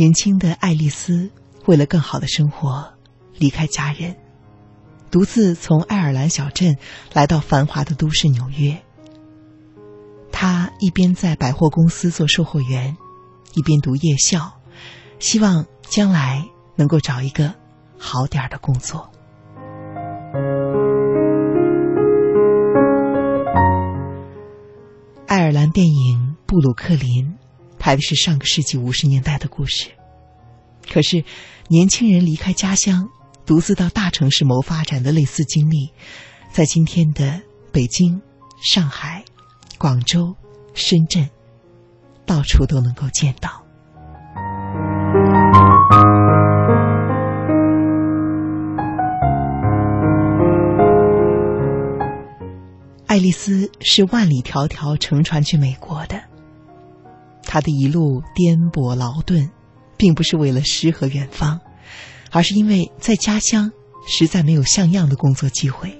年轻的爱丽丝为了更好的生活，离开家人，独自从爱尔兰小镇来到繁华的都市纽约。她一边在百货公司做售货员，一边读夜校，希望将来能够找一个好点儿的工作。爱尔兰电影《布鲁克林》拍的是上个世纪五十年代的故事，可是年轻人离开家乡，独自到大城市谋发展的类似经历，在今天的北京、上海、广州、深圳，到处都能够见到。爱丽丝是万里迢迢乘船去美国的。他的一路颠簸劳顿，并不是为了诗和远方，而是因为在家乡实在没有像样的工作机会。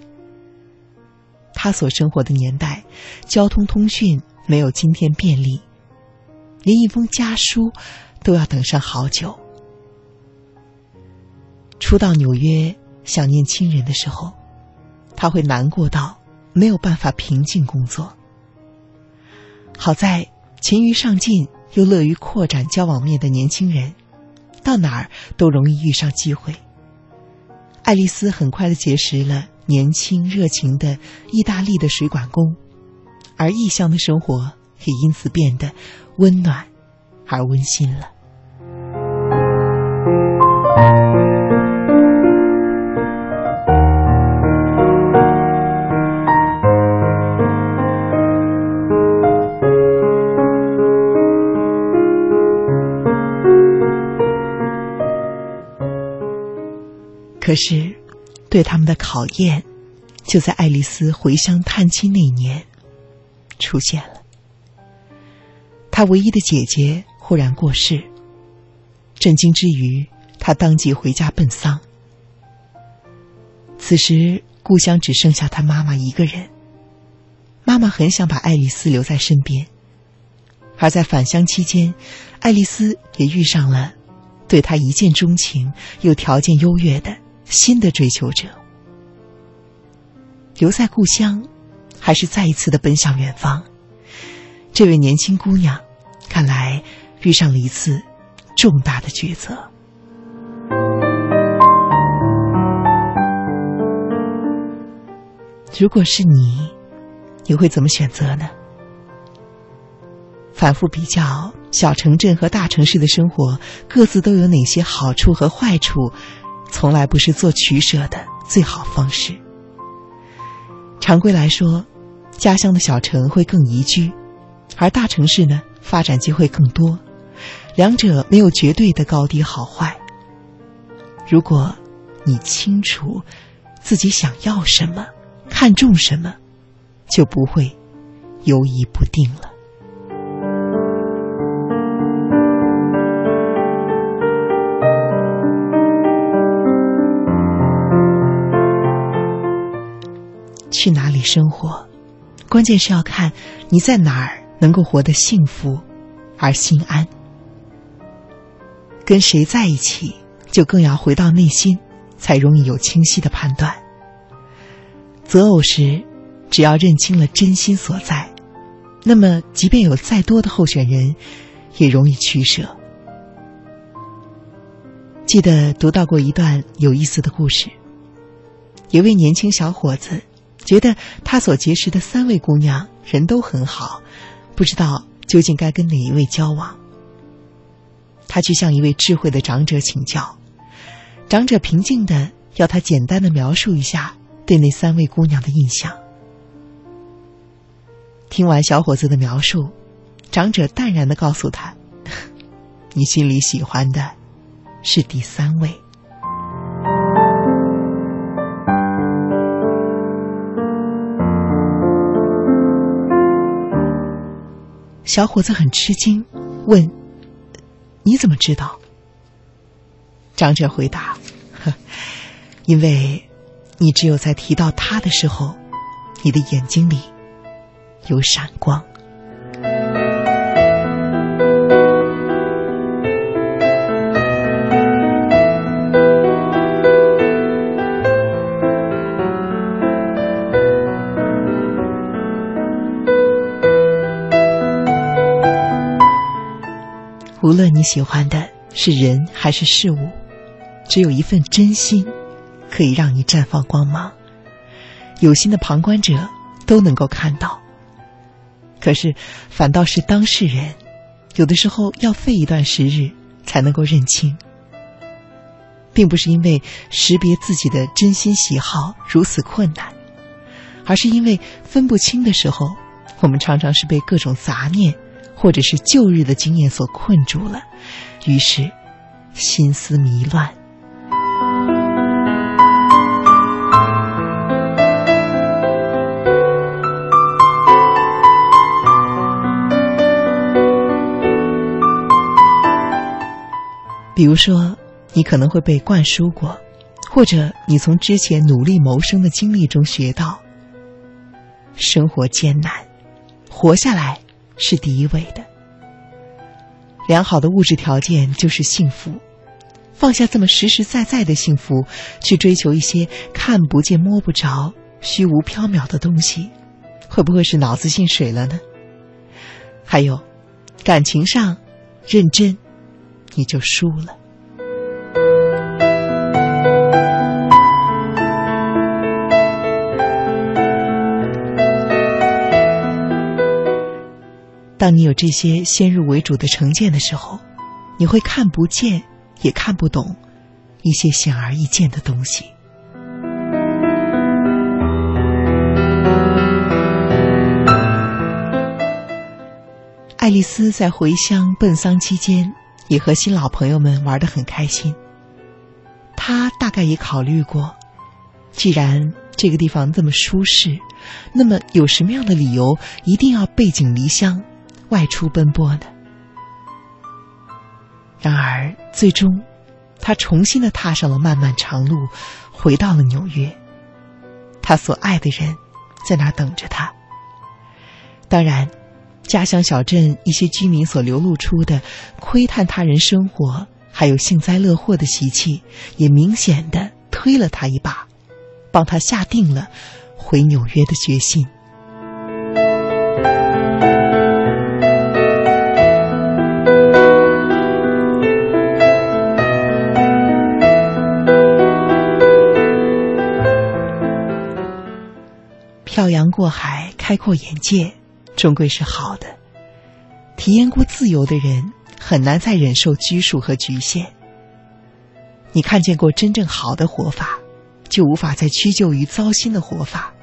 他所生活的年代，交通通讯没有今天便利，连一封家书都要等上好久。初到纽约想念亲人的时候，他会难过到。没有办法平静工作。好在勤于上进又乐于扩展交往面的年轻人，到哪儿都容易遇上机会。爱丽丝很快的结识了年轻热情的意大利的水管工，而异乡的生活也因此变得温暖而温馨了。可是，对他们的考验，就在爱丽丝回乡探亲那年出现了。她唯一的姐姐忽然过世，震惊之余，她当即回家奔丧。此时，故乡只剩下她妈妈一个人。妈妈很想把爱丽丝留在身边，而在返乡期间，爱丽丝也遇上了对她一见钟情又条件优越的。新的追求者，留在故乡，还是再一次的奔向远方？这位年轻姑娘，看来遇上了一次重大的抉择。如果是你，你会怎么选择呢？反复比较小城镇和大城市的生活，各自都有哪些好处和坏处？从来不是做取舍的最好方式。常规来说，家乡的小城会更宜居，而大城市呢，发展机会更多。两者没有绝对的高低好坏。如果你清楚自己想要什么，看重什么，就不会犹疑不定了。去哪里生活，关键是要看你在哪儿能够活得幸福而心安。跟谁在一起，就更要回到内心，才容易有清晰的判断。择偶时，只要认清了真心所在，那么即便有再多的候选人，也容易取舍。记得读到过一段有意思的故事，有位年轻小伙子。觉得他所结识的三位姑娘人都很好，不知道究竟该跟哪一位交往。他去向一位智慧的长者请教，长者平静的要他简单的描述一下对那三位姑娘的印象。听完小伙子的描述，长者淡然的告诉他：“ 你心里喜欢的，是第三位。”小伙子很吃惊，问：“你怎么知道？”长者回答：“呵因为，你只有在提到他的时候，你的眼睛里有闪光。”无论你喜欢的是人还是事物，只有一份真心，可以让你绽放光芒。有心的旁观者都能够看到，可是反倒是当事人，有的时候要费一段时日才能够认清。并不是因为识别自己的真心喜好如此困难，而是因为分不清的时候，我们常常是被各种杂念或者是旧日的经验所困住了，于是心思迷乱。比如说。你可能会被灌输过，或者你从之前努力谋生的经历中学到：生活艰难，活下来是第一位的。良好的物质条件就是幸福，放下这么实实在在的幸福，去追求一些看不见摸不着、虚无缥缈的东西，会不会是脑子进水了呢？还有，感情上认真，你就输了。当你有这些先入为主的成见的时候，你会看不见，也看不懂一些显而易见的东西。爱丽丝在回乡奔丧期间，也和新老朋友们玩得很开心。她大概也考虑过，既然这个地方这么舒适，那么有什么样的理由一定要背井离乡？外出奔波的，然而最终，他重新的踏上了漫漫长路，回到了纽约。他所爱的人，在那等着他。当然，家乡小镇一些居民所流露出的窥探他人生活，还有幸灾乐祸的习气，也明显的推了他一把，帮他下定了回纽约的决心。漂洋过海，开阔眼界，终归是好的。体验过自由的人，很难再忍受拘束和局限。你看见过真正好的活法，就无法再屈就于糟心的活法。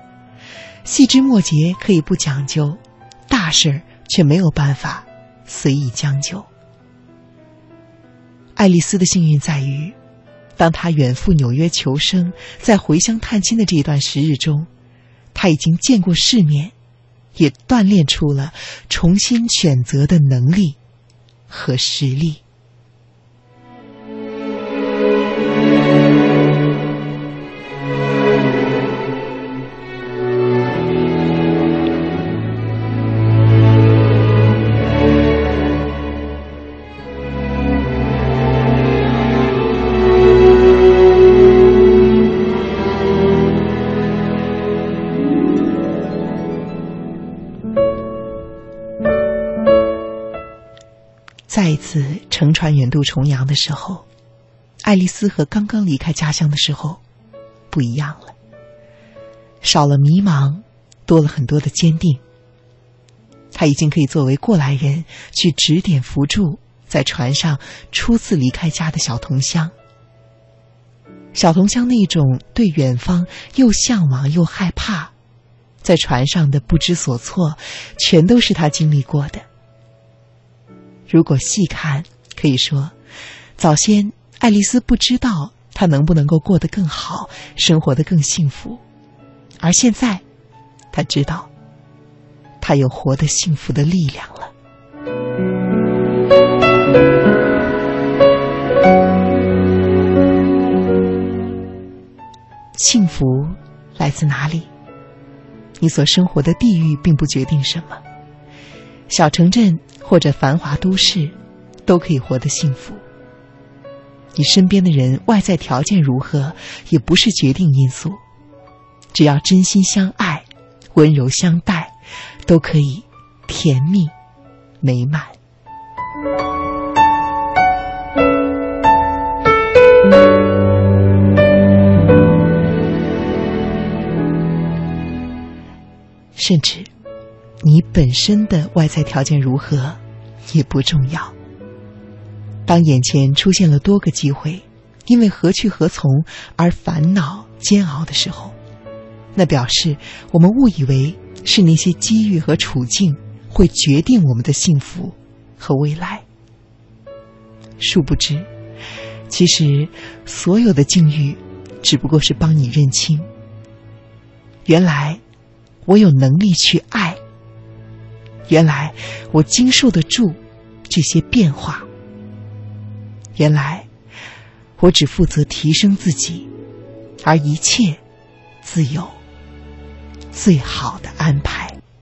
细枝末节可以不讲究，大事却没有办法随意将就。爱丽丝的幸运在于，当她远赴纽约求生，在回乡探亲的这一段时日中。他已经见过世面，也锻炼出了重新选择的能力和实力。乘船远渡重洋的时候，爱丽丝和刚刚离开家乡的时候不一样了。少了迷茫，多了很多的坚定。他已经可以作为过来人去指点扶助在船上初次离开家的小同乡。小同乡那种对远方又向往又害怕，在船上的不知所措，全都是他经历过的。如果细看。可以说，早先爱丽丝不知道她能不能够过得更好，生活的更幸福，而现在，她知道，她有活得幸福的力量了。幸福来自哪里？你所生活的地域并不决定什么，小城镇或者繁华都市。都可以活得幸福。你身边的人外在条件如何也不是决定因素。只要真心相爱温柔相待都可以甜蜜美满。甚至你本身的外在条件如何也不重要。当眼前出现了多个机会，因为何去何从而烦恼煎熬的时候，那表示我们误以为是那些机遇和处境会决定我们的幸福和未来。殊不知，其实所有的境遇只不过是帮你认清，原来我有能力去爱，原来我经受得住这些变化，原来我只负责提升自己，而一切自有最好的安排。